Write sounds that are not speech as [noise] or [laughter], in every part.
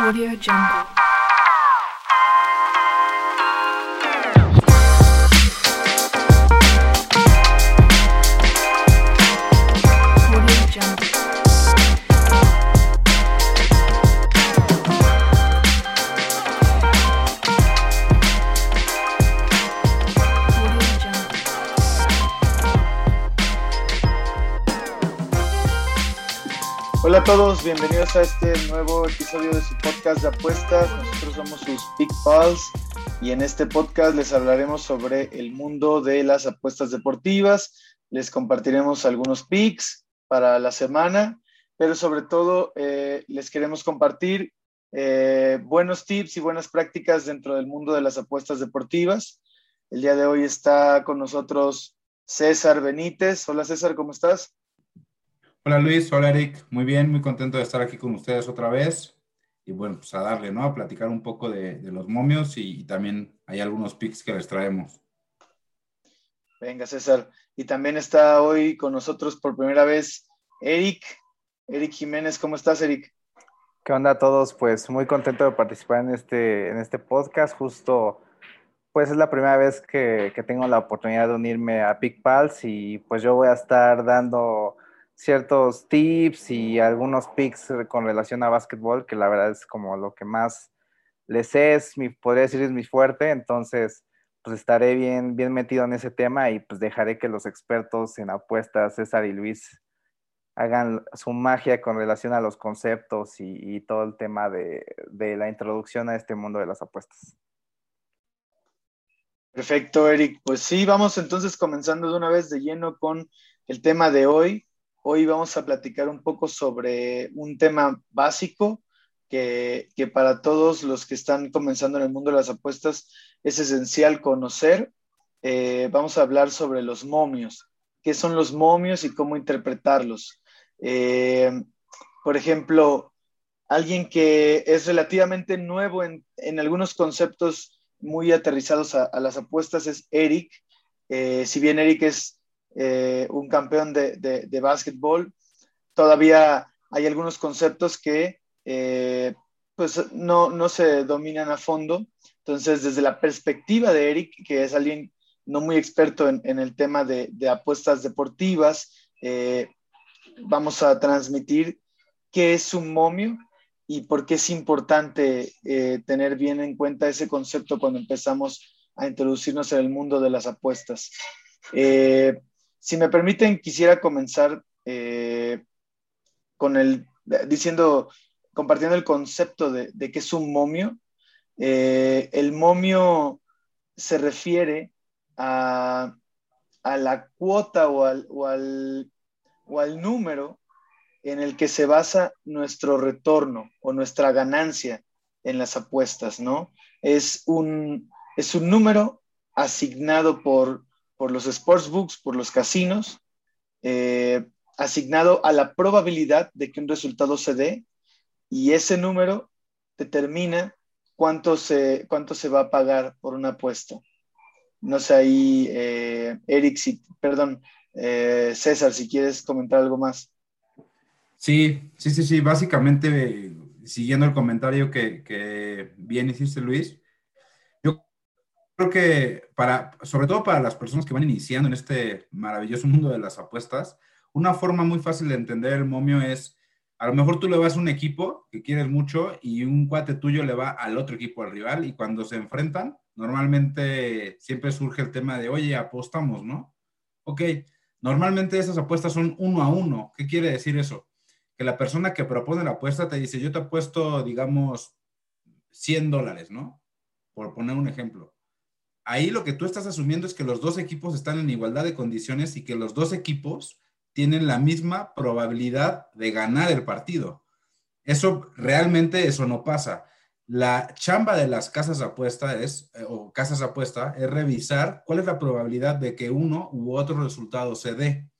Audio Jungle. Todos, bienvenidos a este nuevo episodio de su podcast de apuestas. Nosotros somos sus Big Pals y en este podcast les hablaremos sobre el mundo de las apuestas deportivas. Les compartiremos algunos picks para la semana, pero sobre todo eh, les queremos compartir eh, buenos tips y buenas prácticas dentro del mundo de las apuestas deportivas. El día de hoy está con nosotros César Benítez. Hola César, ¿cómo estás? Hola Luis, hola Eric, muy bien, muy contento de estar aquí con ustedes otra vez. Y bueno, pues a darle, ¿no? A platicar un poco de, de los momios y, y también hay algunos pics que les traemos. Venga, César. Y también está hoy con nosotros por primera vez Eric. Eric Jiménez, ¿cómo estás, Eric? ¿Qué onda a todos? Pues muy contento de participar en este, en este podcast. Justo, pues es la primera vez que, que tengo la oportunidad de unirme a PicPals y pues yo voy a estar dando ciertos tips y algunos picks con relación a básquetbol, que la verdad es como lo que más les es mi, podría decir es mi fuerte, entonces pues estaré bien, bien metido en ese tema y pues dejaré que los expertos en apuestas, César y Luis, hagan su magia con relación a los conceptos y, y todo el tema de, de la introducción a este mundo de las apuestas. Perfecto, Eric. Pues sí, vamos entonces comenzando de una vez de lleno con el tema de hoy. Hoy vamos a platicar un poco sobre un tema básico que, que para todos los que están comenzando en el mundo de las apuestas es esencial conocer. Eh, vamos a hablar sobre los momios. ¿Qué son los momios y cómo interpretarlos? Eh, por ejemplo, alguien que es relativamente nuevo en, en algunos conceptos muy aterrizados a, las apuestas es Eric. Eh, si bien Eric es eh, un campeón de, de, de, básquetbol, todavía hay algunos conceptos que eh, pues no, no, se dominan a fondo. Entonces, desde la perspectiva de Eric, que es alguien no muy experto en, en el tema de, de apuestas deportivas, eh, vamos a transmitir qué es un momio y por qué es importante tener bien en cuenta ese concepto cuando empezamos a introducirnos en el mundo de las apuestas. Si me permiten, quisiera comenzar eh, con el, diciendo, compartiendo el concepto de, de qué es un momio. Eh, el momio se refiere a, a la cuota o al, o, al, o al número en el que se basa nuestro retorno o nuestra ganancia en las apuestas, ¿no? Es un, es un número asignado por, por los sportsbooks, por los casinos, eh, asignado a la probabilidad de que un resultado se dé y ese número determina cuánto se, cuánto se va a pagar por una apuesta. No sé ahí, eh, Eric, si, perdón, eh, César, si quieres comentar algo más. Sí, sí, sí, sí. Básicamente, siguiendo el comentario que, que, bien hiciste, Luis, creo que para, sobre todo para las personas que van iniciando en este maravilloso mundo de las apuestas, una forma muy fácil de entender el momio es, a lo mejor tú le vas a un equipo que quieres mucho y un cuate tuyo le va al otro equipo, al rival, y cuando se enfrentan, normalmente siempre surge el tema de, oye, apostamos, ¿no? Ok, normalmente esas apuestas son uno a uno. ¿Qué quiere decir eso? que la persona que propone la apuesta te dice, yo te apuesto, digamos, 100 dólares, ¿no? Por poner un ejemplo. Ahí lo que tú estás asumiendo es que los dos equipos están en igualdad de condiciones y que los dos equipos tienen la misma probabilidad de ganar el partido. Eso realmente eso no pasa. La chamba de las casas apuesta es, o casas apuesta, es revisar cuál es la probabilidad de que uno u otro resultado se dé.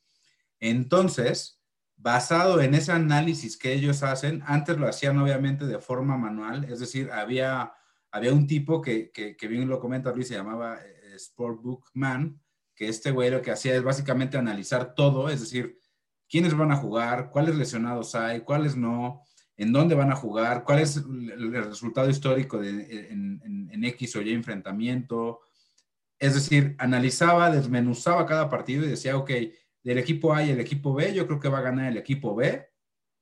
Entonces, basado en ese análisis que ellos hacen, antes lo hacían obviamente de forma manual, es decir, había, había un tipo que, que, que bien lo comenta Luis, se llamaba eh, Sportbook Man, que este güey lo que hacía es básicamente analizar todo, es decir, quiénes van a jugar, cuáles lesionados hay, cuáles no, en dónde van a jugar, cuál es el, resultado histórico en, en- en X o Y enfrentamiento. Es decir, analizaba, desmenuzaba cada partido y decía, ok, del equipo A y el equipo B, yo creo que va a ganar el equipo B.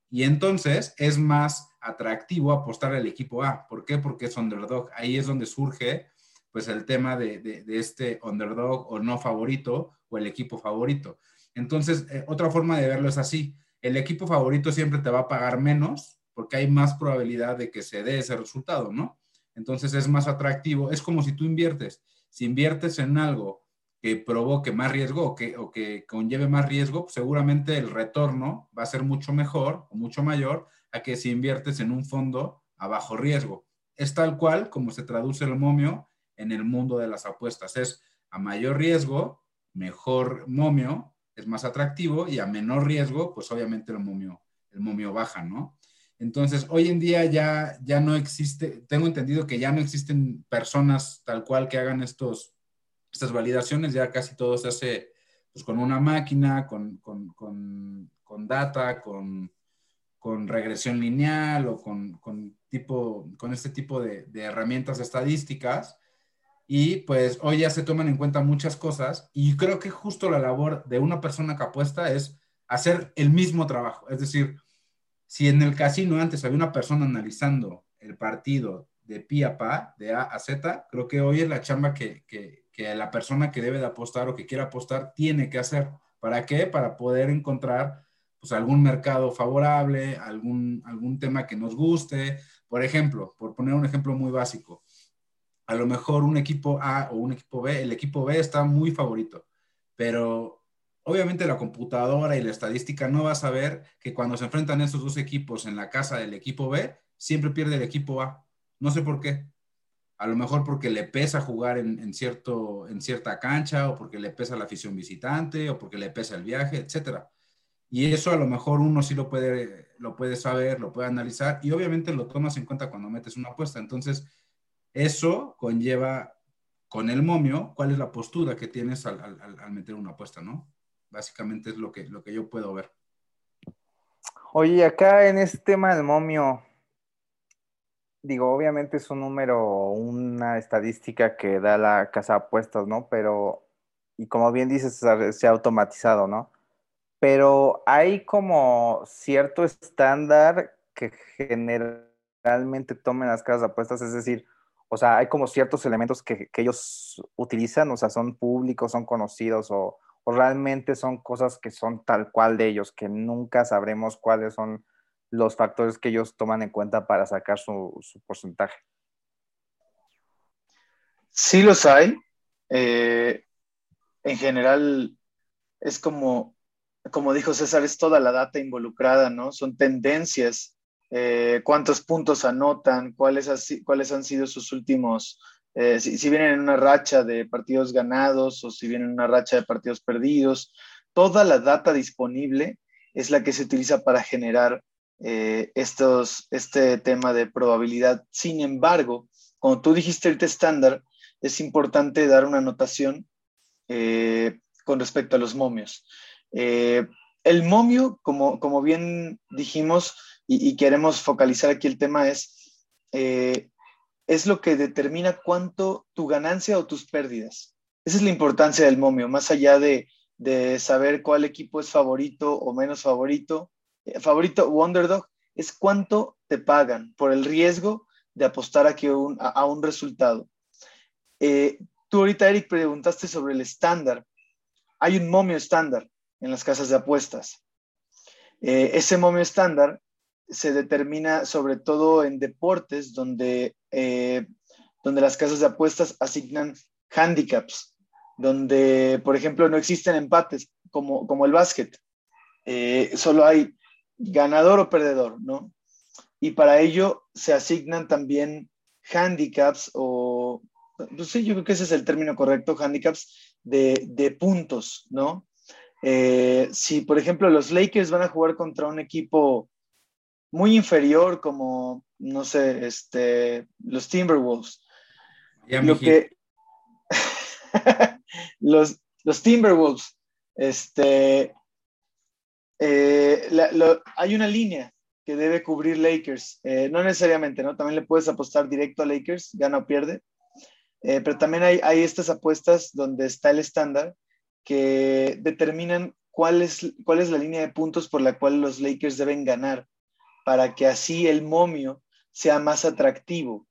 Y entonces es más atractivo apostar al equipo A. ¿Por qué? Porque es underdog. Ahí es donde surge pues el tema de, de- este underdog o no favorito o el equipo favorito. Entonces, eh, otra forma de verlo es así. El equipo favorito siempre te va a pagar menos porque hay más probabilidad de que se dé ese resultado, ¿no? Entonces es más atractivo. Es como si tú inviertes. Si inviertes en algo que provoque más riesgo o que, o que conlleve más riesgo, pues seguramente el retorno va a ser mucho mejor o mucho mayor a que si inviertes en un fondo a bajo riesgo. Es tal cual como se traduce el momio en el mundo de las apuestas. Es a mayor riesgo, mejor momio, es más atractivo y a menor riesgo, pues obviamente el momio, el momio baja, ¿no? Entonces, hoy en día ya, ya no existe, tengo entendido que ya no existen personas tal cual que hagan estos, estas validaciones, ya casi todo se hace pues, con una máquina, con, con, con, con data, con, con regresión lineal o con, con, tipo, con este tipo de, herramientas estadísticas. Y pues hoy ya se toman en cuenta muchas cosas y creo que justo la labor de una persona que apuesta es hacer el mismo trabajo. Es decir, si en el casino antes había una persona analizando el partido de pi a pa, de A a Z, creo que hoy es la chamba que, que, que la persona que debe de apostar o que quiera apostar tiene que hacer. ¿Para qué? Para poder encontrar pues algún mercado favorable, algún, algún tema que nos guste. Por ejemplo, por poner un ejemplo muy básico, a lo mejor un equipo A o un equipo B, el equipo B está muy favorito, pero obviamente la computadora y la estadística no va a saber que cuando se enfrentan esos dos equipos en la casa del equipo B, siempre pierde el equipo A. No sé por qué. A lo mejor porque le pesa jugar en, en cierto, en cierta cancha, o porque le pesa la afición visitante, o porque le pesa el viaje, etcétera. Y eso a lo mejor uno sí lo puede, lo puede saber, lo puede analizar, y obviamente lo tomas en cuenta cuando metes una apuesta. Entonces, eso conlleva con el momio cuál es la postura que tienes al, al, meter una apuesta, ¿no? Básicamente es lo que, lo que yo puedo ver. Oye, acá en este tema del momio, digo, obviamente es un número, una estadística que da la casa de apuestas, ¿no? Pero, y como bien dices, se ha automatizado, ¿no? Pero hay como cierto estándar que generalmente tomen las casas de apuestas, es decir, o sea, hay como ciertos elementos que, ellos utilizan, o sea, son públicos, son conocidos o, o, realmente son cosas que son tal cual de ellos, que nunca sabremos cuáles son los factores que ellos toman en cuenta para sacar su, su porcentaje. Sí los hay. Eh, en general, es como, como dijo César, es toda la data involucrada, ¿no? Son tendencias eh, cuántos puntos anotan, cuáles, cuáles han sido sus últimos, eh, si, si, vienen en una racha de partidos ganados o si vienen en una racha de partidos perdidos. Toda la data disponible es la que se utiliza para generar eh, estos, este tema de probabilidad. Sin embargo, como tú dijiste ahorita estándar, es importante dar una anotación eh, con respecto a los momios. El momio, como, como bien dijimos, y, queremos focalizar aquí el tema es, eh, es lo que determina cuánto tu ganancia o tus pérdidas. Esa es la importancia del momio, más allá de, de saber cuál equipo es favorito o menos favorito, eh, favorito o underdog, es cuánto te pagan por el riesgo de apostar aquí un, a, a, un resultado. Eh, tú ahorita, Eric, preguntaste sobre el estándar. Hay un momio estándar en las casas de apuestas. Eh, ese momio estándar se determina sobre todo en deportes donde, eh, donde las casas de apuestas asignan handicaps, donde, por ejemplo, no existen empates como, como el básquet. Eh, solo hay ganador o perdedor, ¿no? Y para ello se asignan también handicaps o, pues sí, yo creo que ese es el término correcto, handicaps de, de puntos, ¿no? Eh, si, por ejemplo, los Lakers van a jugar contra un equipo muy inferior como, no sé, este, los Timberwolves. Ya, lo que [laughs] los, los Timberwolves, este, eh, la, lo, hay una línea que debe cubrir Lakers. Eh, no necesariamente, ¿no? También le puedes apostar directo a Lakers, gana o pierde. Eh, pero también hay, hay estas apuestas donde está el estándar que determinan cuál es, cuál es la línea de puntos por la cual los Lakers deben ganar, para que así el momio sea más atractivo.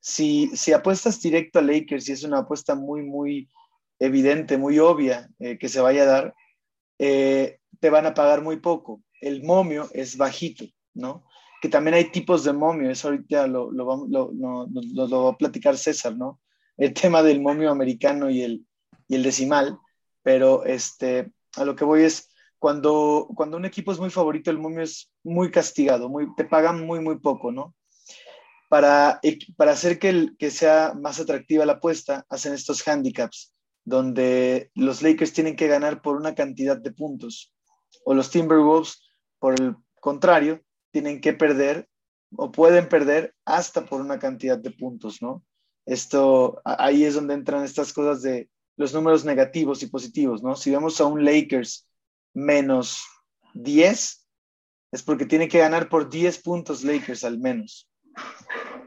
Si, si apuestas directo a Lakers y es una apuesta muy, muy evidente, muy obvia eh, que se vaya a dar, te van a pagar muy poco. El momio es bajito. ¿no? Que también hay tipos de momio, eso ahorita lo, lo, va a platicar César, ¿no? El tema del momio americano y el, y el decimal, pero este, a lo que voy es, cuando, cuando un equipo es muy favorito, el momio es muy castigado, muy, te pagan muy, muy poco, ¿no? Para, para hacer que, que sea más atractiva la apuesta, hacen estos handicaps, donde los Lakers tienen que ganar por una cantidad de puntos, o los Timberwolves, por el contrario, tienen que perder o pueden perder hasta por una cantidad de puntos, ¿no? Esto, ahí es donde entran estas cosas de los números negativos y positivos, ¿no? Si vemos a un Lakers menos 10, es porque tiene que ganar por 10 puntos Lakers al menos.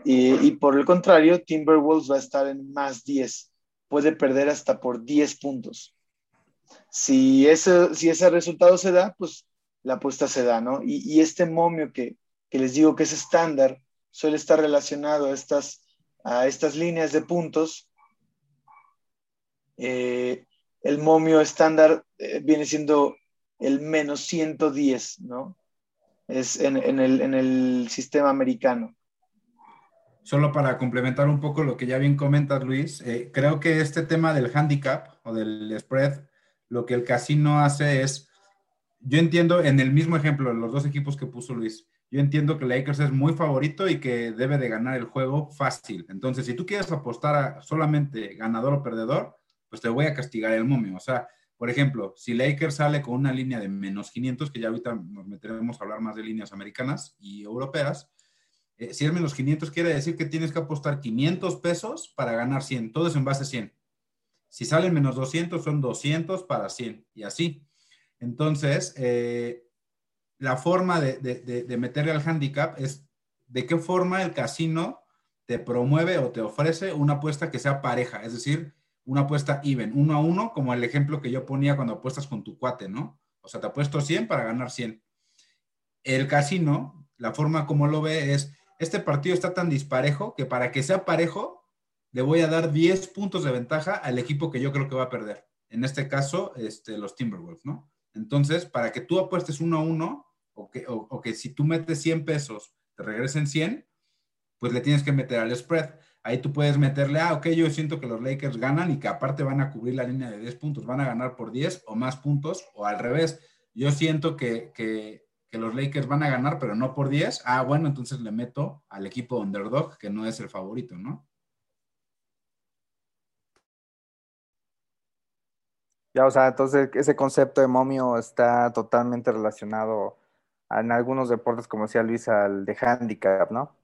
Y, y, por el contrario, Timberwolves va a estar en más 10. Puede perder hasta por 10 puntos. Si ese, si ese resultado se da, pues la apuesta se da, ¿no? Y, este momio que, les digo que es estándar suele estar relacionado a estas, a estas líneas de puntos. Eh, el momio estándar eh, viene siendo el menos 110, ¿no? Es en, el, en el sistema americano. Solo para complementar un poco lo que ya bien comentas, Luis, eh, creo que este tema del handicap o del spread, lo que el casino hace es yo entiendo en el mismo ejemplo, los dos equipos que puso Luis, yo entiendo que Lakers es muy favorito y que debe de ganar el juego fácil. Entonces, si tú quieres apostar a solamente ganador o perdedor, pues te voy a castigar el momio. O sea, por ejemplo, si Lakers sale con una línea de menos 500, que ya ahorita nos meteremos a hablar más de líneas americanas y europeas, eh, si es menos 500 quiere decir que tienes que apostar 500 pesos para ganar 100, todo es en base 100. Si salen menos 200 son 200 para 100 y así. Entonces, eh, la forma de, meterle al handicap es de qué forma el casino te promueve o te ofrece una apuesta que sea pareja, es decir, una apuesta even, uno a uno, como el ejemplo que yo ponía cuando apuestas con tu cuate, ¿no? O sea, te apuesto 100 para ganar 100. El casino, la forma como lo ve es, este partido está tan disparejo que para que sea parejo, le voy a dar 10 puntos de ventaja al equipo que yo creo que va a perder. En este caso, este, los Timberwolves, ¿no? Entonces, para que tú apuestes uno a uno, o que, o, que si tú metes 100 pesos, te regresen 100, pues le tienes que meter al spread. Ahí tú puedes meterle, ah, ok, yo siento que los Lakers ganan y que aparte van a cubrir la línea de 10 puntos, van a ganar por 10 o más puntos, o al revés. Yo siento que, que, que los Lakers van a ganar, pero no por 10. Ah, bueno, entonces le meto al equipo underdog, que no es el favorito, ¿no? Ya, o sea, entonces ese concepto de momio está totalmente relacionado en algunos deportes, como decía Luis, al de handicap, ¿no?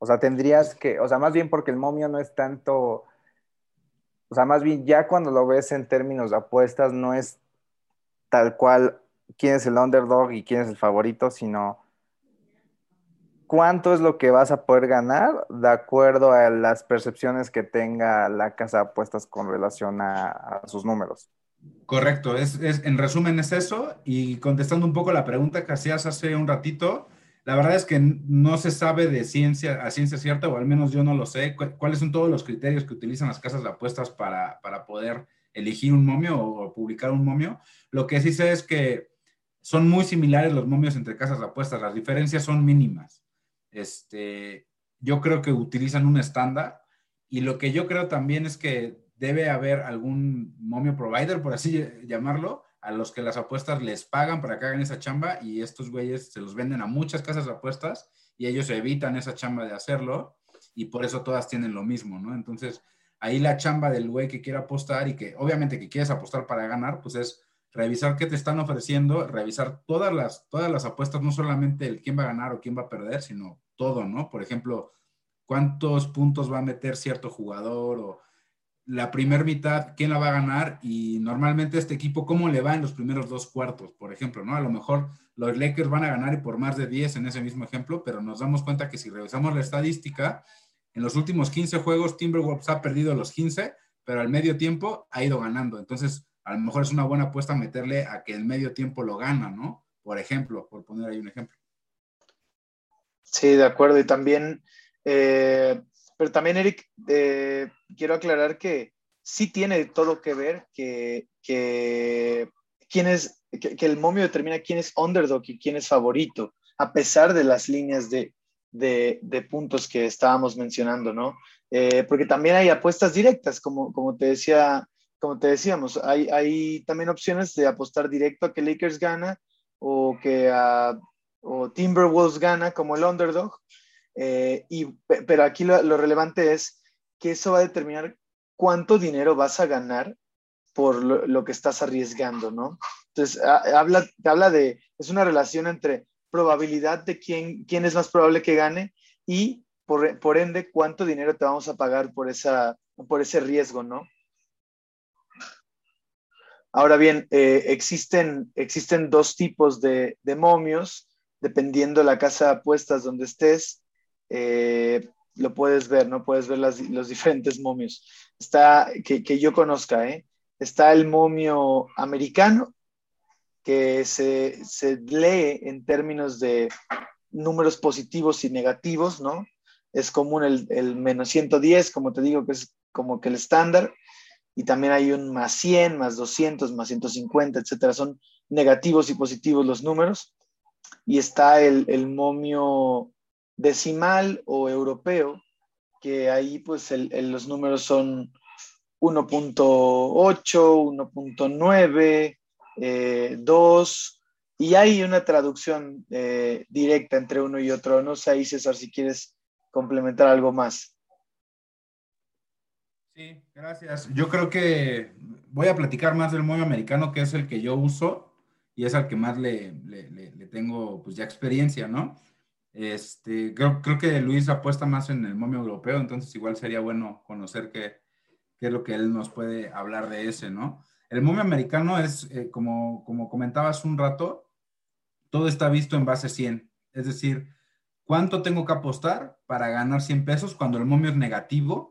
O sea, tendrías que, o sea, más bien porque el momio no es tanto, o sea, más bien ya cuando lo ves en términos de apuestas, no es tal cual quién es el underdog y quién es el favorito, sino cuánto es lo que vas a poder ganar de acuerdo a las percepciones que tenga la casa de apuestas con relación a sus números. Correcto, es, en resumen es eso. Y contestando un poco la pregunta que hacías hace un ratito, la verdad es que no se sabe de ciencia a ciencia cierta, o al menos yo no lo sé, cuáles son todos los criterios que utilizan las casas de apuestas para, poder elegir un momio o, publicar un momio. Lo que sí sé es que son muy similares los momios entre casas de apuestas, las diferencias son mínimas. Este, yo creo que utilizan un estándar y lo que yo creo también es que debe haber algún momio provider, por así llamarlo, a los que las apuestas les pagan para que hagan esa chamba y estos güeyes se los venden a muchas casas de apuestas y ellos evitan esa chamba de hacerlo y por eso todas tienen lo mismo, ¿no? Entonces, ahí la chamba del güey que quiere apostar y que obviamente que quieres apostar para ganar, pues es revisar qué te están ofreciendo, revisar todas las, todas las apuestas, no solamente el quién va a ganar o quién va a perder, sino todo, ¿no? Por ejemplo, cuántos puntos va a meter cierto jugador o la primera mitad, quién la va a ganar y normalmente este equipo, cómo le va en los primeros dos cuartos, por ejemplo, ¿no? A lo mejor los Lakers van a ganar y por más de 10 en ese mismo ejemplo, pero nos damos cuenta que si revisamos la estadística, en los últimos 15 juegos Timberwolves ha perdido los 15, pero al medio tiempo ha ido ganando. Entonces, a lo mejor es una buena apuesta meterle a que el medio tiempo lo gana, ¿no? Por ejemplo, por poner ahí un ejemplo. Sí, de acuerdo. Y también, eh, pero también, Eric, eh, quiero aclarar que sí tiene todo que ver que, quién es, que, el momio determina quién es underdog y quién es favorito, a pesar de las líneas de, de, de puntos que estábamos mencionando, ¿no? Eh, porque también hay apuestas directas, como, como te decía, como te decíamos, hay, hay también opciones de apostar directo a que Lakers gana o que a o Timberwolves gana como el underdog. Eh, y, pe- pero aquí lo, relevante es que eso va a determinar cuánto dinero vas a ganar por lo, que estás arriesgando, ¿no? Entonces, ha- habla, habla de, es una relación entre probabilidad de quién, quién es más probable que gane y por, por ende cuánto dinero te vamos a pagar por, esa, por ese riesgo, ¿no? Ahora bien, eh, existen, existen dos tipos de, de momios, dependiendo la casa de apuestas donde estés, eh, lo puedes ver, ¿no? Puedes ver las- los diferentes momios. Está, que, que yo conozca, ¿eh? Está el momio americano, que se, se lee en términos de números positivos y negativos, ¿no? Es común el, el menos 110, como te digo, que es como que el estándar y también hay un más 100, más 200, más 150, etcétera. Son negativos y positivos los números. Y está el, el momio decimal o europeo, que ahí pues los números son 1.8, 1.9, eh, 2, y hay una traducción eh, directa entre uno y otro. No sé ahí, César, si quieres complementar algo más. Sí, gracias. Yo creo que voy a platicar más del momio americano, que es el que yo uso y es al que más le- le tengo pues ya experiencia, ¿no? Este, creo, creo que Luis apuesta más en el momio europeo, entonces igual sería bueno conocer qué, qué es lo que él nos puede hablar de ese, ¿no? El momio americano es, eh, como, como comentabas un rato, todo está visto en base 100, es decir, ¿cuánto tengo que apostar para ganar 100 pesos cuando el momio es negativo?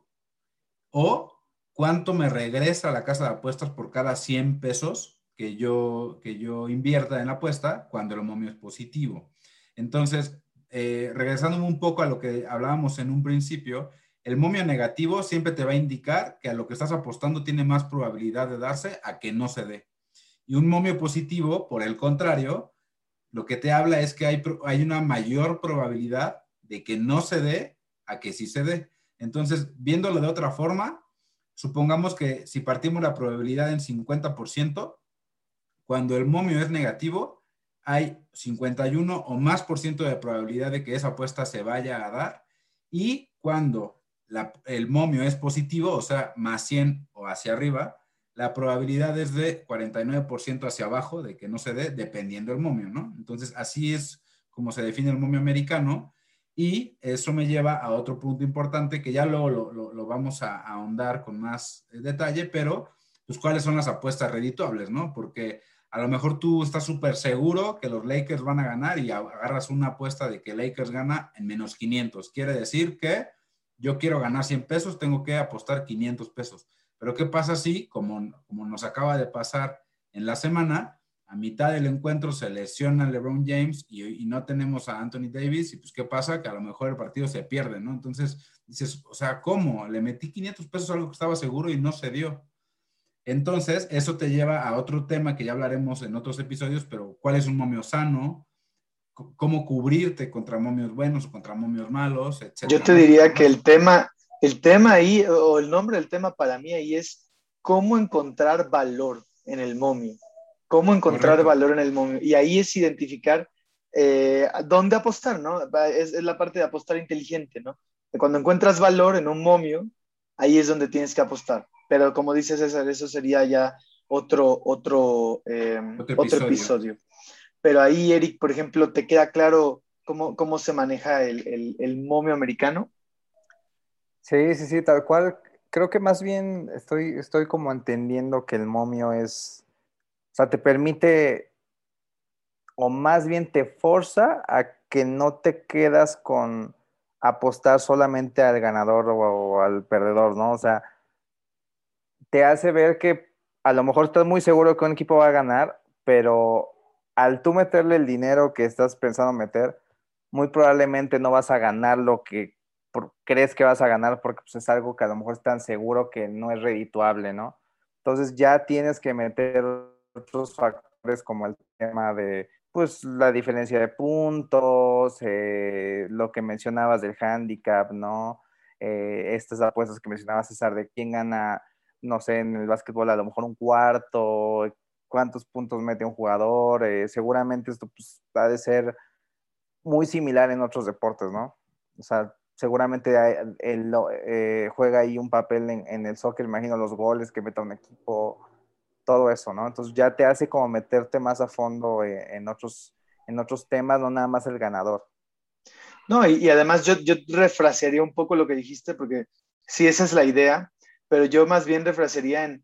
o cuánto me regresa a la casa de apuestas por cada 100 pesos que yo, que yo invierta en la apuesta cuando el momio es positivo. Entonces, eh, regresándome un poco a lo que hablábamos en un principio, el momio negativo siempre te va a indicar que a lo que estás apostando tiene más probabilidad de darse a que no se dé. Y un momio positivo, por el contrario, lo que te habla es que hay, hay una mayor probabilidad de que no se dé a que sí se dé. Entonces, viéndolo de otra forma, supongamos que si partimos la probabilidad en 50%, cuando el momio es negativo, hay 51 o más por ciento de probabilidad de que esa apuesta se vaya a dar. Y cuando el momio es positivo, o sea, más 100 o hacia arriba, la probabilidad es de 49% hacia abajo de que no se dé, dependiendo del momio, ¿no? Entonces, así es como se define el momio americano. Y eso me lleva a otro punto importante que ya luego lo, vamos a, ahondar con más detalle, pero pues cuáles son las apuestas redituables, ¿no? Porque a lo mejor tú estás súper seguro que los Lakers van a ganar y agarras una apuesta de que Lakers gana en menos 500. Quiere decir que yo quiero ganar 100 pesos, tengo que apostar 500 pesos. Pero ¿qué pasa si, como, como nos acaba de pasar en la semana, a mitad del encuentro se lesiona LeBron James y, y no tenemos a Anthony Davis? Y pues, ¿qué pasa? Que a lo mejor el partido se pierde, ¿no? Entonces dices, o sea, ¿cómo? Le metí 500 pesos a algo que estaba seguro y no se dio. Entonces, eso te lleva a otro tema que ya hablaremos en otros episodios, pero ¿cuál es un momio sano? ¿Cómo cubrirte contra momios buenos o contra momios malos, etcétera? Yo te diría que el tema, el tema ahí, o el nombre del tema para mí ahí es cómo encontrar valor en el momio. Cómo encontrar Correcto. valor en el momio. Y ahí es identificar eh, dónde apostar, ¿no? Es, es la parte de apostar inteligente, ¿no? Cuando encuentras valor en un momio, ahí es donde tienes que apostar. Pero como dice César, eso sería ya otro, otro, eh, Otro otro episodio. episodio. Pero ahí, Eric, por ejemplo, ¿te queda claro cómo, cómo se maneja el, el- el momio americano? Sí, sí, sí, tal cual. creo que más bien estoy, estoy como entendiendo que el momio es, o sea, te permite, o más bien te forza a que no te quedas con apostar solamente al ganador o, o al perdedor, ¿no? O sea, te hace ver que a lo mejor estás muy seguro que un equipo va a ganar, pero al tú meterle el dinero que estás pensando meter, muy probablemente no vas a ganar lo que crees que vas a ganar porque pues, es algo que a lo mejor es tan seguro que no es redituable, ¿no? Entonces ya tienes que meter otros factores como el tema de, pues, la diferencia de puntos, eh, lo que mencionabas del handicap, ¿no? Eh, estas apuestas que mencionaba César de quién gana, no sé, en el básquetbol a lo mejor un cuarto, cuántos puntos mete un jugador, eh, seguramente esto pues, ha de ser muy similar en otros deportes, ¿no? O sea, seguramente hay- eh, juega ahí un papel en, el soccer, imagino los goles que meta un equipo, todo eso, ¿no? Entonces ya te hace como meterte más a fondo eh, en, otros, en otros temas, no nada más el ganador. No, y, y además yo, yo refrasearía un poco lo que dijiste, porque sí, esa es la idea, pero yo más bien refrasearía en,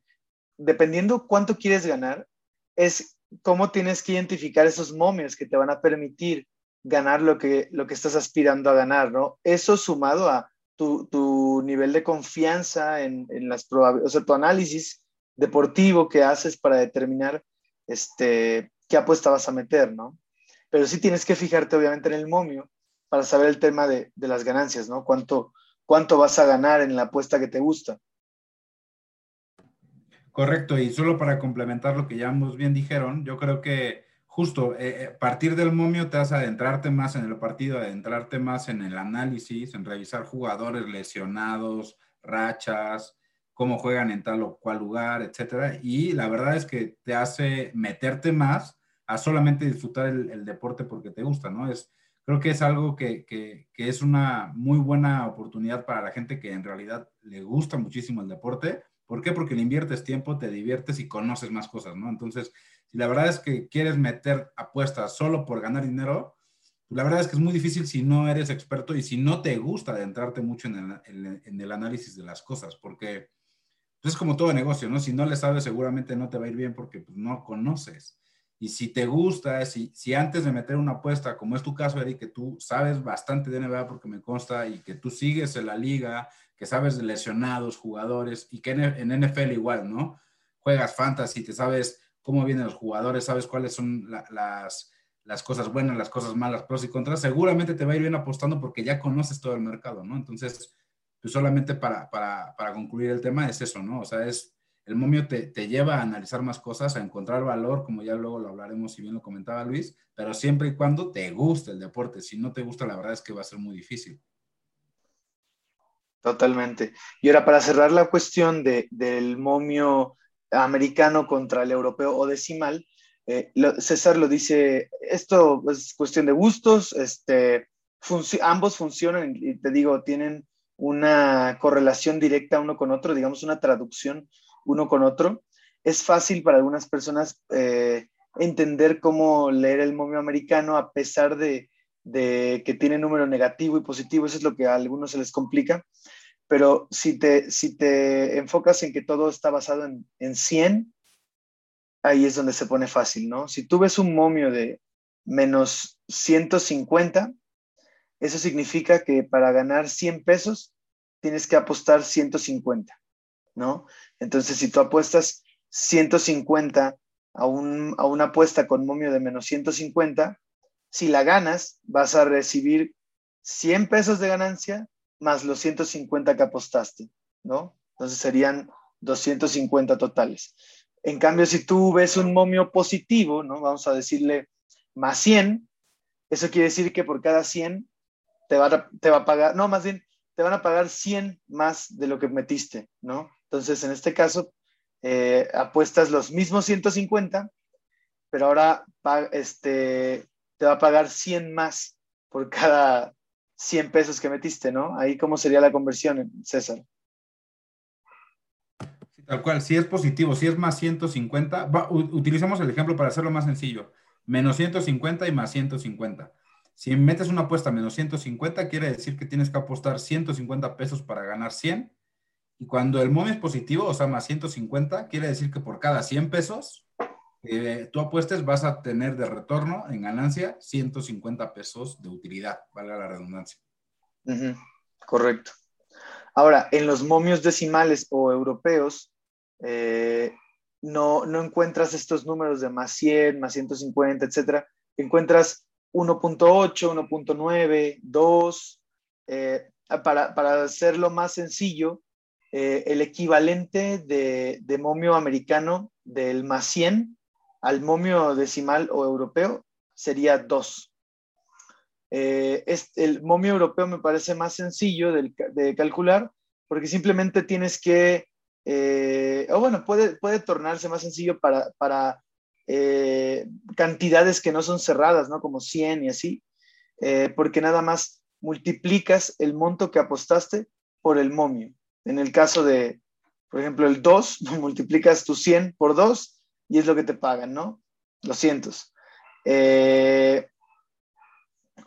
dependiendo cuánto quieres ganar, es cómo tienes que identificar esos momios que te van a permitir ganar lo que, lo que estás aspirando a ganar, ¿no? Eso sumado a tu, tu nivel de confianza en, en las probabilidades, o sea, tu análisis deportivo que haces para determinar este, qué apuesta vas a meter, ¿no? Pero sí tienes que fijarte obviamente en el momio para saber el tema de, de las ganancias, ¿no? ¿Cuánto, ¿Cuánto vas a ganar en la apuesta que te gusta? Correcto, y solo para complementar lo que ya ambos bien dijeron, yo creo que justo eh, eh, partir del momio te hace adentrarte más en el partido, adentrarte más en el análisis, en revisar jugadores lesionados, rachas, cómo juegan en tal o cual lugar, etcétera. Y la verdad es que te hace meterte más a solamente disfrutar el, el deporte porque te gusta, ¿no? Es, creo que es algo que, que, que es una muy buena oportunidad para la gente que en realidad le gusta muchísimo el deporte. ¿Por qué? Porque le inviertes tiempo, te diviertes y conoces más cosas, ¿no? Entonces, si la verdad es que quieres meter apuestas solo por ganar dinero, pues la verdad es que es muy difícil si no eres experto y si no te gusta adentrarte mucho en el, análisis de las cosas, porque pues es como todo negocio, ¿no? Si no le sabes, seguramente no te va a ir bien porque pues, no conoces. Y si te gusta, si, si antes de meter una apuesta, como es tu caso, Eric, que tú sabes bastante de NBA porque me consta y que tú sigues en la liga, que sabes lesionados, jugadores y que en, en NFL igual, ¿no? Juegas fantasy, te sabes cómo vienen los jugadores, sabes cuáles son la, las, las cosas buenas, las cosas malas, pros y contras, seguramente te va a ir bien apostando porque ya conoces todo el mercado, ¿no? Entonces, pues solamente para, para, para concluir el tema es eso, ¿no? O sea, es el momio te, te, lleva a analizar más cosas, a encontrar valor, como ya luego lo hablaremos, si bien lo comentaba Luis, pero siempre y cuando te guste el deporte. Si no te gusta, la verdad es que va a ser muy difícil. Totalmente. Y ahora, para cerrar la cuestión de, del momio americano contra el europeo o decimal, eh, lo, César lo dice, esto es cuestión de gustos, este, ambos funcionan y te digo, tienen una correlación directa uno con otro, digamos una traducción uno con otro. Es fácil para algunas personas eh, entender cómo leer el momio americano a pesar de, de, que tiene número negativo y positivo, eso es lo que a algunos se les complica. Pero si te, si te enfocas en que todo está basado en, en 100, ahí es donde se pone fácil, ¿no? Si tú ves un momio de menos 150, eso significa que para ganar 100 pesos tienes que apostar 150, ¿no? Entonces, si tú apuestas 150 a, un, a una apuesta con momio de menos 150, si la ganas, vas a recibir 100 pesos de ganancia más los 150 que apostaste, ¿no? Entonces serían 250 totales. En cambio, si tú ves un momio positivo, ¿no? Vamos a decirle más 100, eso quiere decir que por cada 100 te va a, te va a pagar, no, más bien, te van a pagar 100 más de lo que metiste, ¿no? Entonces, en este caso, eh, apuestas los mismos 150, pero ahora este, te va a pagar 100 más por cada 100 pesos que metiste, ¿no? Ahí, ¿cómo sería la conversión, César? Tal cual, si es positivo, si es más 150, va, utilizamos el ejemplo para hacerlo más sencillo, menos 150 y más 150. Si metes una apuesta menos 150, quiere decir que tienes que apostar 150 pesos para ganar 100 Y cuando el momio es positivo, o sea, más 150, quiere decir que por cada 100 pesos que tú apuestes vas a tener de retorno en ganancia 150 pesos de utilidad, valga la redundancia. Correcto. Ahora, en los momios decimales o europeos, eh, no, no encuentras estos números de más 100, más 150, etcétera. Encuentras 1.8, 1.9, 2. eh, para, para hacerlo más sencillo, eh, el equivalente de, de momio americano del más 100 al momio decimal o europeo sería 2. Eh, es- el momio europeo me parece más sencillo ca- de, calcular porque simplemente tienes que, eh, o bueno, puede, puede tornarse más sencillo para, para eh, cantidades que no son cerradas, ¿no? Como 100 y así, eh, porque nada más multiplicas el monto que apostaste por el momio. En el caso de, por ejemplo, el 2, [laughs] multiplicas tu 100 por 2 y es lo que te pagan, ¿no? Los cientos. Eh,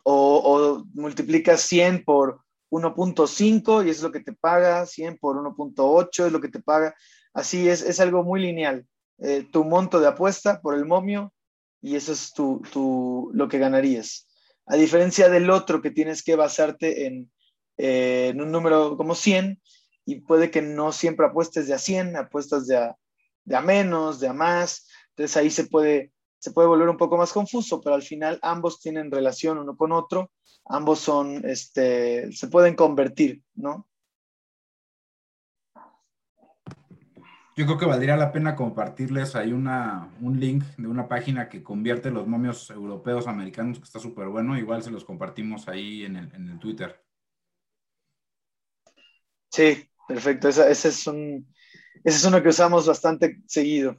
o, o multiplicas 100 por 1.5 y es lo que te paga, 100 por 1.8 es lo que te paga. Así es, es algo muy lineal. Eh, tu monto de apuesta por el momio y eso es tu, tu- lo que ganarías. A diferencia del otro que tienes que basarte en, eh, en un número como 100 y puede que no siempre apuestes de a 100, apuestas de a, de a menos, de a más. Entonces ahí se puede, se puede volver un poco más confuso, pero al final ambos tienen relación uno con otro, ambos son, este, se pueden convertir, ¿no? Yo creo que valdría la pena compartirles ahí una, un link de una página que convierte los momios europeos americanos, que está súper bueno. Igual se los compartimos ahí en el, en el Twitter. Sí, perfecto. Ese, es un, ese es uno que usamos bastante seguido.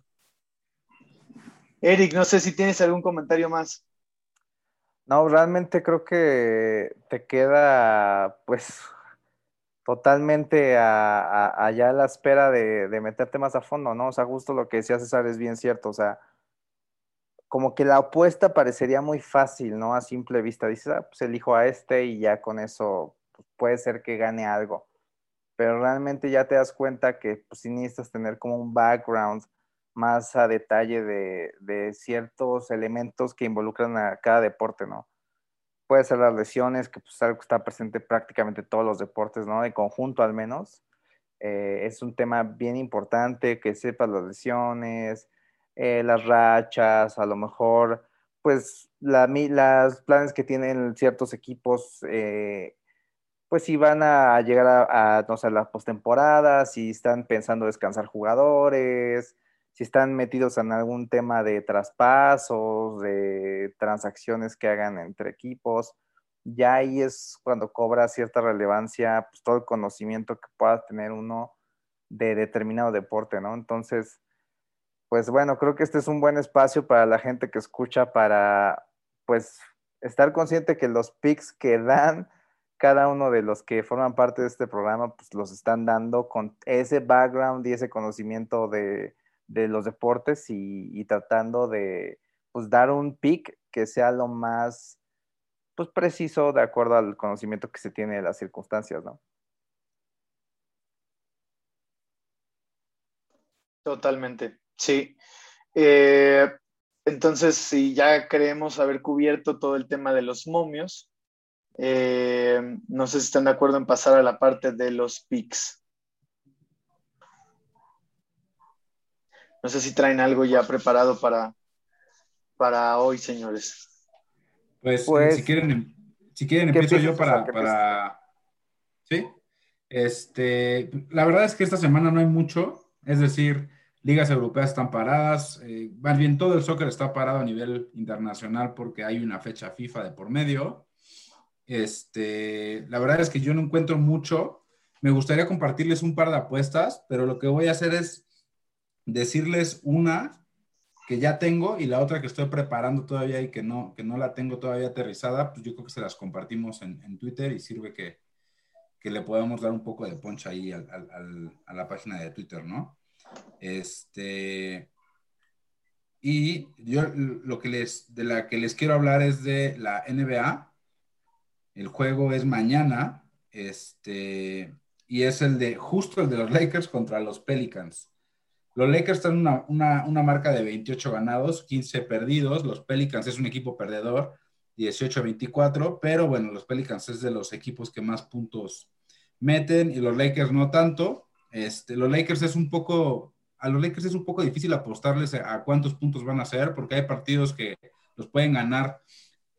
Eric, no sé si tienes algún comentario más. No, realmente creo que te queda pues totalmente allá a la espera de, meterte más a fondo, ¿no? O sea, justo lo que decía César es bien cierto, o sea, como que la apuesta parecería muy fácil, ¿no? A simple vista, dices, ah, pues elijo a este y ya con eso puede ser que gane algo, pero realmente ya te das cuenta que pues necesitas tener como un background más a detalle de, de ciertos elementos que involucran a cada deporte, ¿no? Puede ser las lesiones, que pues es algo está presente prácticamente en todos los deportes, ¿no? De conjunto al menos. Eh, es un tema bien importante que sepas las lesiones, eh, las rachas, a lo mejor, pues la, las planes que tienen ciertos equipos, eh, pues si van a llegar a, a, no sé, la postemporada, si están pensando descansar jugadores, si están metidos en algún tema de traspasos, de transacciones que hagan entre equipos, ya ahí es cuando cobra cierta relevancia pues, todo el conocimiento que pueda tener uno de determinado deporte, ¿no? Entonces, pues bueno, creo que este es un buen espacio para la gente que escucha para, pues, estar consciente que los picks que dan cada uno de los que forman parte de este programa, pues los están dando con ese background y ese conocimiento de, los deportes y, y tratando de, pues, dar un pick que sea lo más, pues, preciso de acuerdo al conocimiento que se tiene de las circunstancias, ¿no? Totalmente, sí. Eh, entonces, si ya creemos haber cubierto todo el tema de los momios, eh, no sé si están de acuerdo en pasar a la parte de los picks. No sé si traen algo ya preparado para, para hoy, señores. Pues, Pues, si quieren, em- si quieren ¿qué empiezo yo para, para... ¿Sí? Este, la verdad es que esta semana no hay mucho, es decir, ligas europeas están paradas, eh, más bien todo el soccer está parado a nivel internacional porque hay una fecha FIFA de por medio. Este, la verdad es que yo no encuentro mucho. Me gustaría compartirles un par de apuestas, pero lo que voy a hacer es decirles una que ya tengo y la otra que estoy preparando todavía y que no, que no la tengo todavía aterrizada, pues yo creo que se las compartimos en, en Twitter y sirve que, que le podamos dar un poco de punch ahí a la página de Twitter, ¿no? Este, y yo lo que les, de la que les quiero hablar es de la NBA. El juego es mañana, este, y es el de justo el de los Lakers contra los Pelicans. Los Lakers están una, una, una marca de 28 ganados, 15 perdidos. Los Pelicans es un equipo perdedor, 18-24, pero bueno, los Pelicans es de los equipos que más puntos meten y los Lakers no tanto. Este, los Lakers es un poco, a los Lakers es un poco difícil apostarles a, cuántos puntos van a hacer porque hay partidos que los pueden ganar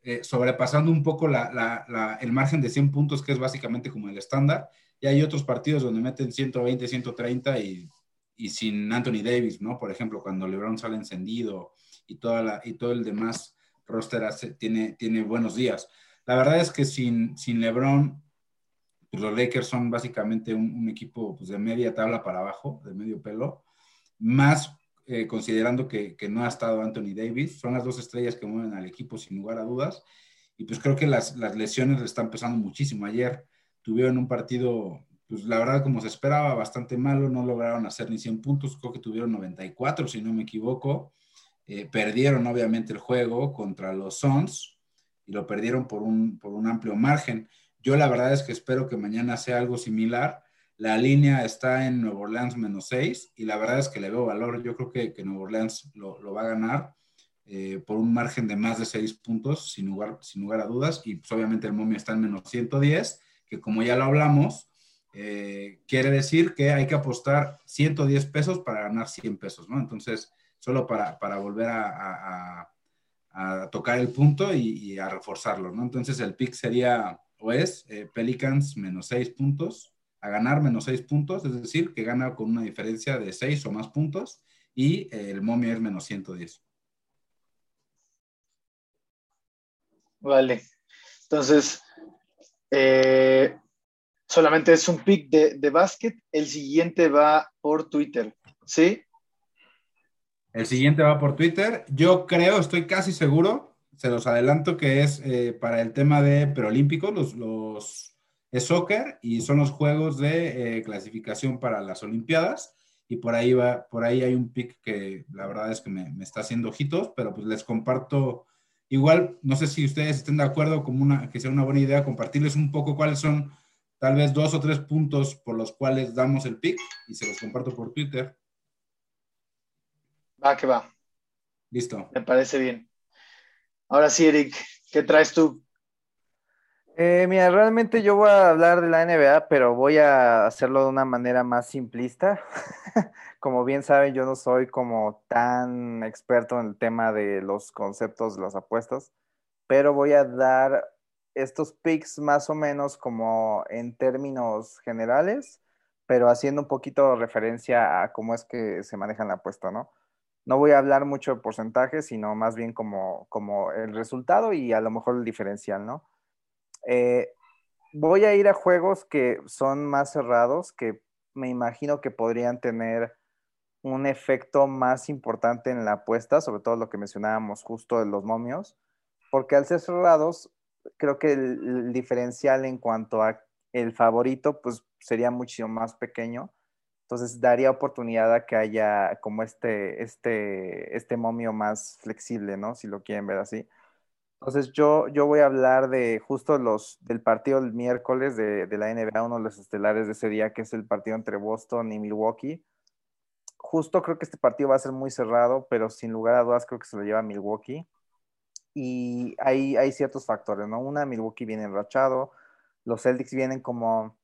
eh, sobrepasando un poco el margen de 100 puntos que es básicamente como el estándar y hay otros partidos donde meten 120, 130 y, y sin Anthony Davis, ¿no? Por ejemplo, cuando LeBron sale encendido y, toda y todo el demás roster tiene, tiene buenos días. La verdad es que sin, sin LeBron, pues los Lakers son básicamente un, equipo pues, de media tabla para abajo, de medio pelo, más eh, considerando que, que, no ha estado Anthony Davis. Son las dos estrellas que mueven al equipo sin lugar a dudas. Y pues creo que las, las lesiones le están pesando muchísimo. Ayer tuvieron un partido, pues la verdad como se esperaba, bastante malo, no lograron hacer ni 100 puntos, creo que tuvieron 94 si no me equivoco, eh, perdieron obviamente el juego contra los Suns y lo perdieron por un, por un amplio margen. Yo la verdad es que espero que mañana sea algo similar. La línea está en Nueva Orleans menos 6 y la verdad es que le veo valor. Yo creo que, que Nueva Orleans lo, lo va a ganar eh, por un margen de más de 6 puntos, sin lugar, sin lugar a dudas. Y pues, obviamente el momio está en menos 110 que como ya lo hablamos, eh, quiere decir que hay que apostar 110 pesos para ganar 100 pesos, ¿no? Entonces, solo para, para volver a, a, tocar el punto y, a reforzarlo, ¿no? Entonces, el pick sería, o es, eh, Pelicans menos 6 puntos, a ganar menos 6 puntos, es decir, que gana con una diferencia de 6 o más puntos, y eh, el momio es menos 110. Vale. Entonces, eh, solamente es un pick de, de básquet. El siguiente va por Twitter. ¿Sí? El siguiente va por Twitter. Yo creo, estoy casi seguro, se los adelanto que es eh, para el tema de preolímpicos, los, los es soccer y son los juegos de eh, clasificación para las Olimpiadas. Y por ahí va, por ahí hay un pick que la verdad es que me, me está haciendo ojitos, pero pues les comparto Igual, no sé si ustedes estén de acuerdo como una, que sea una buena idea compartirles un poco cuáles son tal vez dos o tres puntos por los cuales damos el pick y se los comparto por Twitter. Va, que va. Listo. Me parece bien. Ahora sí, Eric, ¿qué traes tú? Eh, mira, realmente yo voy a hablar de la NBA, pero voy a hacerlo de una manera más simplista. [laughs] como bien saben, yo no soy como tan experto en el tema de los conceptos de las apuestas, pero voy a dar estos picks más o menos como en términos generales, pero haciendo un poquito referencia a cómo es que se maneja la apuesta, ¿no? No voy a hablar mucho de porcentajes, sino más bien como, como el resultado y a lo mejor el diferencial, ¿no? Eh, voy a ir a juegos que son más cerrados, que me imagino que podrían tener un efecto más importante en la apuesta, sobre todo lo que mencionábamos justo de los momios, porque al ser cerrados, creo que el, diferencial en cuanto a el favorito, pues sería mucho más pequeño. Entonces daría oportunidad a que haya como este, este, este momio más flexible, ¿no? Si lo quieren ver así. Entonces yo, yo voy a hablar de justo los del partido del miércoles de, la NBA, uno de los estelares de ese día, que es el partido entre Boston y Milwaukee. Justo creo que este partido va a ser muy cerrado, pero sin lugar a dudas creo que se lo lleva Milwaukee. Y hay, hay ciertos factores, ¿no? Una, Milwaukee viene enrachado, los Celtics vienen como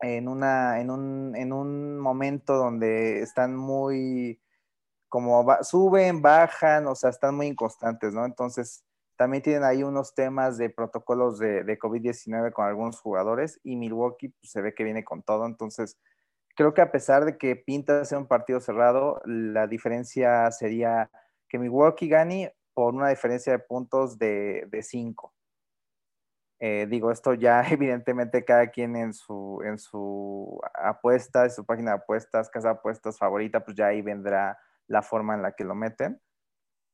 en, una, en, un, en un momento donde están muy, como suben, bajan, o sea, están muy inconstantes, ¿no? Entonces también tienen ahí unos temas de protocolos de, de COVID-19 con algunos jugadores y Milwaukee pues, se ve que viene con todo. Entonces, creo que a pesar de que pinta ser un partido cerrado, la diferencia sería que Milwaukee gane por una diferencia de puntos de 5. Eh, digo, esto ya [laughs] evidentemente cada quien en su, en su apuesta, en su página de apuestas, casa de apuestas favorita, pues ya ahí vendrá la forma en la que lo meten.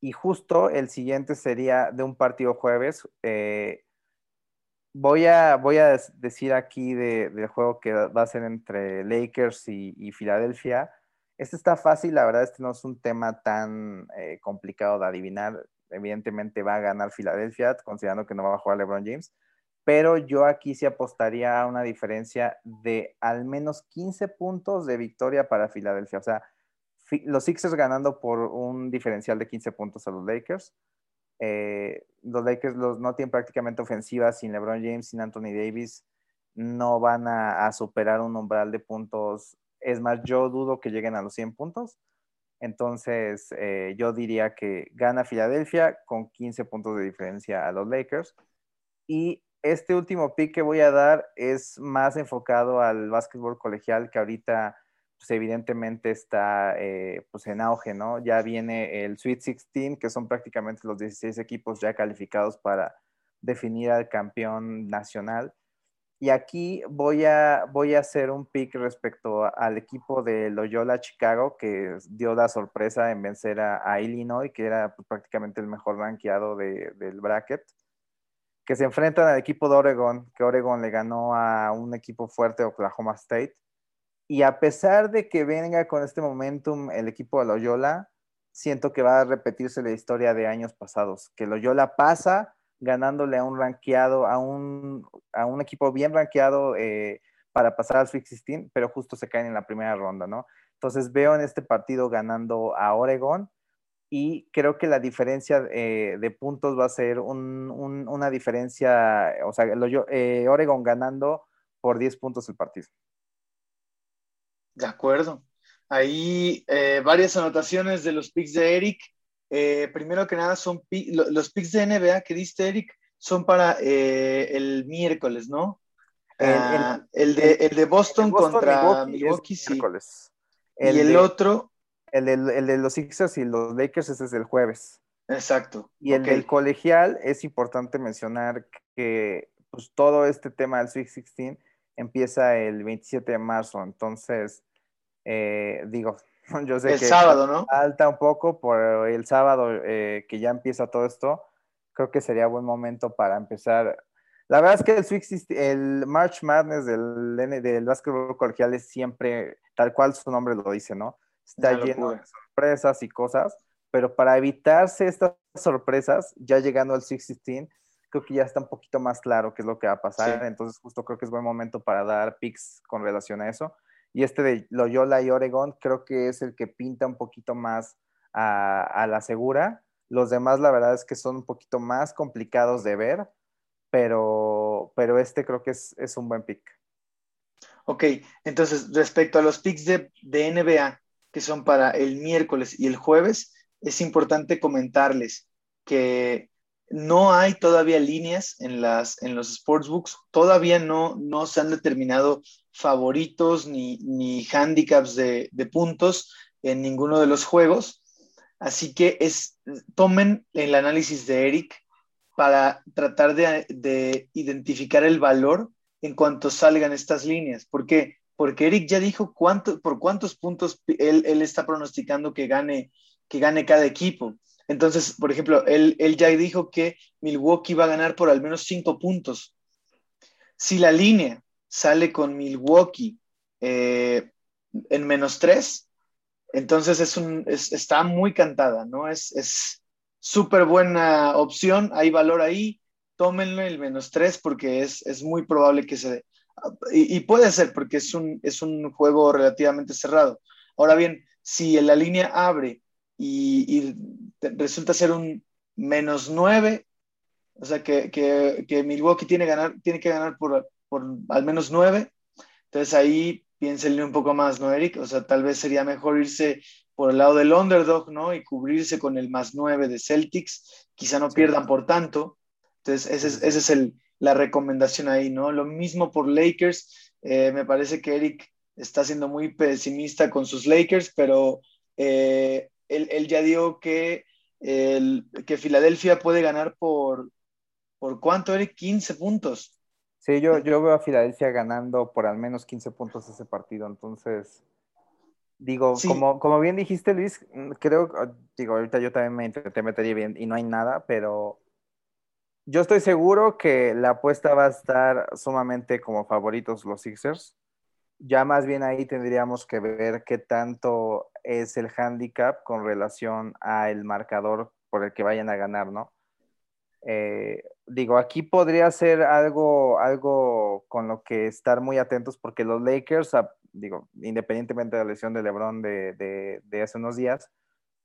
Y justo el siguiente sería de un partido jueves. Eh, voy, a, voy a decir aquí del juego que va a ser entre Lakers y, Filadelfia. Este está fácil, la verdad, este no es un tema tan eh, complicado de adivinar. Evidentemente va a ganar Filadelfia, considerando que no va a jugar LeBron James. pero yo aquí sí apostaría a una diferencia de al menos 15 puntos de victoria para Filadelfia. O sea, los Sixers ganando por un diferencial de 15 puntos a los Lakers. Eh, los Lakers no tienen prácticamente ofensiva sin LeBron James, sin Anthony Davis. No van a, superar un umbral de puntos. Es más, yo dudo que lleguen a los 100 puntos. Entonces, eh, yo diría que gana Filadelfia con 15 puntos de diferencia a los Lakers. Y este último pick que voy a dar es más enfocado al básquetbol colegial que ahorita pues evidentemente está eh, pues en auge, ¿no? Ya viene el Sweet 16, que son prácticamente los 16 equipos ya calificados para definir al campeón nacional. Y aquí voy a, voy a hacer un pick respecto al equipo de Loyola Chicago, que dio la sorpresa en vencer a, Illinois, que era pues, prácticamente el mejor rankeado del bracket que se enfrentan al equipo de Oregon, que Oregon le ganó a un equipo fuerte, Oklahoma State. Y a pesar de que venga con este momentum el equipo de Loyola, siento que va a repetirse la historia de años pasados, que Loyola pasa ganándole a un rankeado, a un, a un equipo bien rankeado eh, para pasar al Sweet 16, pero justo se caen en la primera ronda, ¿no? Entonces veo en este partido ganando a Oregon y creo que la diferencia eh, de puntos va a ser una diferencia, o sea, eh, Oregon ganando por 10 puntos el partido. De acuerdo. Ahí eh, varias anotaciones de los picks de Eric. primero que nada, son los picks de NBA que diste, Eric, son para el miércoles, ¿no? el, ah, de, Boston, contra Milwaukee, sí. y el otro el de, los Sixers y los Lakers ese es el jueves. Exacto. Y el del colegial es importante mencionar que pues, todo este tema del Sweet 16 empieza el 27 de marzo. Entonces, eh, digo, [laughs] yo sé el que sábado, ¿no? falta un poco por el sábado eh, que ya empieza todo esto. Creo que sería buen momento para empezar. La verdad es que el, el March Madness del, del básquetbol colegial es siempre tal cual su nombre lo dice, ¿no? está lleno de sorpresas y cosas, pero para evitarse estas sorpresas, ya llegando al 16, creo que ya está un poquito más claro qué es lo que va a pasar, entonces justo creo que es buen momento para dar picks con relación a eso. Y este de Loyola y Oregon creo que es el que pinta un poquito más a, la segura. Los demás, la verdad es que son un poquito más complicados de ver, pero, pero este creo que es, es un buen pick. Ok, entonces respecto a los picks de, de NBA, que son para el miércoles y el jueves, es importante comentarles que no hay todavía líneas en, las, en los sportsbooks, todavía no, no se han determinado favoritos ni, ni handicaps de, puntos en ninguno de los juegos. Así que es, tomen el análisis de Eric para tratar de, de identificar el valor en cuanto salgan estas líneas. porque porque Eric ya dijo cuánto, por cuántos puntos él, está pronosticando que gane, que gane cada equipo. Entonces, por ejemplo, él, ya dijo que Milwaukee va a ganar por al menos cinco puntos. Si la línea sale con Milwaukee eh, en menos tres, entonces es un, está muy cantada, ¿no? Es súper buena opción, hay valor ahí, tómenlo el menos tres porque es, es muy probable que se, y, puede ser porque es un, es un juego relativamente cerrado. Ahora bien, si la línea abre y, resulta ser un menos 9, o sea que, que, Milwaukee tiene, ganar, tiene que ganar por, por al menos 9, entonces ahí piénsenle un poco más, ¿no, Eric? O sea, tal vez sería mejor irse por el lado del underdog, ¿no? Y cubrirse con el más 9 de Celtics, quizá no pierdan por tanto. Entonces, ese es, ese es el, la recomendación ahí, ¿no? Lo mismo por Lakers. Eh, me parece que Eric está siendo muy pesimista con sus Lakers, pero eh, él, ya dijo que, que Filadelfia puede ganar por, ¿por cuánto, Eric? 15 puntos. Sí, yo, yo veo a Filadelfia ganando por al menos 15 puntos ese partido, entonces... Digo, como, como bien dijiste, Luis, creo, digo, ahorita yo también me te metería bien y no hay nada, pero yo estoy seguro que la apuesta va a estar sumamente como favoritos los Sixers. Ya más bien ahí tendríamos que ver qué tanto es el handicap con relación al marcador por el que vayan a ganar, ¿no? Eh, digo, aquí podría ser algo, algo con lo que estar muy atentos porque los Lakers, digo, independientemente de la lesión de LeBron de, de, de hace unos días,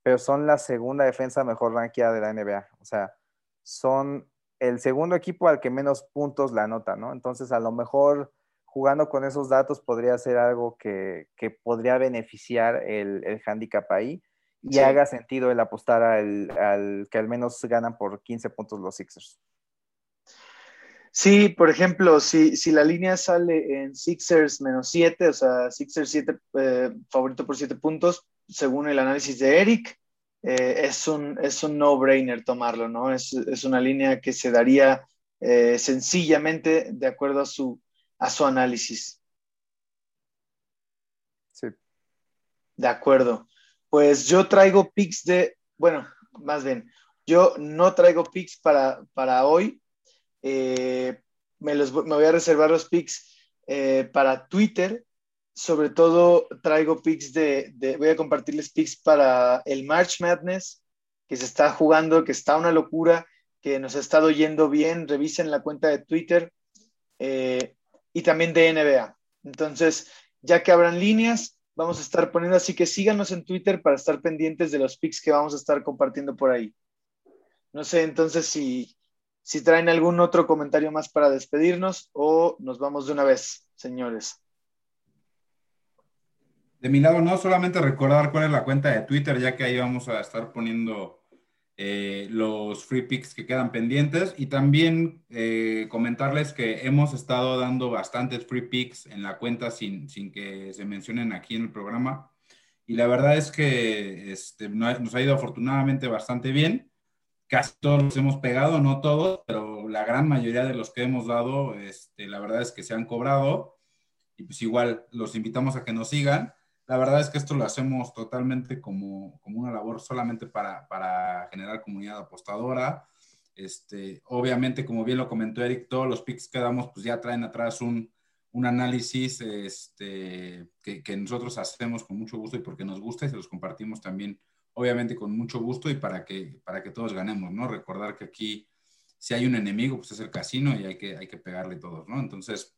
pero son la segunda defensa mejor ranqueada de la NBA. O sea, son el segundo equipo al que menos puntos la anota, ¿no? Entonces, a lo mejor jugando con esos datos podría ser algo que, que podría beneficiar el, el handicap ahí y Sí. haga sentido el apostar al, al que al menos ganan por 15 puntos los Sixers. Sí, por ejemplo, si, si la línea sale en Sixers menos 7, o sea, Sixers 7 eh, favorito por 7 puntos, según el análisis de Eric, eh, es un, es un no-brainer tomarlo, ¿no? Es, es, una línea que se daría eh, sencillamente de acuerdo a su, a su análisis. Sí. De acuerdo. Pues yo traigo picks de, bueno, más bien, yo no traigo picks para, para hoy. Eh, me, los, me, voy a reservar los picks eh, para Twitter. Sobre todo traigo picks de, de, voy a compartirles picks para el March Madness, que se está jugando, que está una locura, que nos ha estado yendo bien. Revisen la cuenta de Twitter eh, y también de NBA. Entonces, ya que abran líneas, vamos a estar poniendo, así que síganos en Twitter para estar pendientes de los picks que vamos a estar compartiendo por ahí. No sé, entonces si, si traen algún otro comentario más para despedirnos o nos vamos de una vez, señores. De mi lado, no solamente recordar cuál es la cuenta de Twitter, ya que ahí vamos a estar poniendo eh, los free picks que quedan pendientes y también eh, comentarles que hemos estado dando bastantes free picks en la cuenta sin, sin que se mencionen aquí en el programa. Y la verdad es que este, nos ha ido afortunadamente bastante bien. Casi todos los hemos pegado, no todos, pero la gran mayoría de los que hemos dado, este, la verdad es que se han cobrado. Y pues igual los invitamos a que nos sigan. La verdad es que esto lo hacemos totalmente como, como una labor solamente para, para, generar comunidad apostadora. Este, obviamente, como bien lo comentó Eric, todos los picks que damos pues ya traen atrás un, un análisis este, que, que, nosotros hacemos con mucho gusto y porque nos gusta y se los compartimos también, obviamente, con mucho gusto y para que, para que todos ganemos, ¿no? Recordar que aquí, si hay un enemigo, pues es el casino y hay que, hay que pegarle todos, ¿no? Entonces,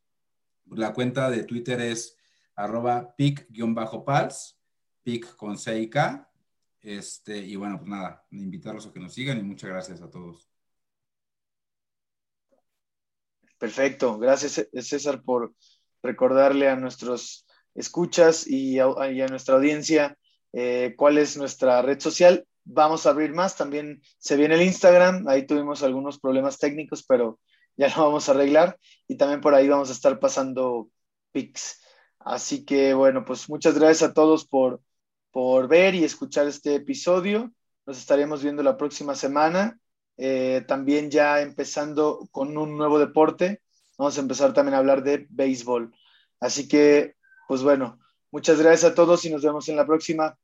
la cuenta de Twitter es arroba pic-pals, pic con C y K. Este, y bueno, pues nada, invitarlos a que nos sigan y muchas gracias a todos. Perfecto, gracias César por recordarle a nuestros escuchas y a, nuestra audiencia eh, cuál es nuestra red social. Vamos a abrir más, también se viene el Instagram, ahí tuvimos algunos problemas técnicos, pero ya lo vamos a arreglar y también por ahí vamos a estar pasando pics. Así que bueno, pues muchas gracias a todos por, por ver y escuchar este episodio. Nos estaremos viendo la próxima semana. Eh, también ya empezando con un nuevo deporte. Vamos a empezar también a hablar de béisbol. Así que, pues bueno, muchas gracias a todos y nos vemos en la próxima.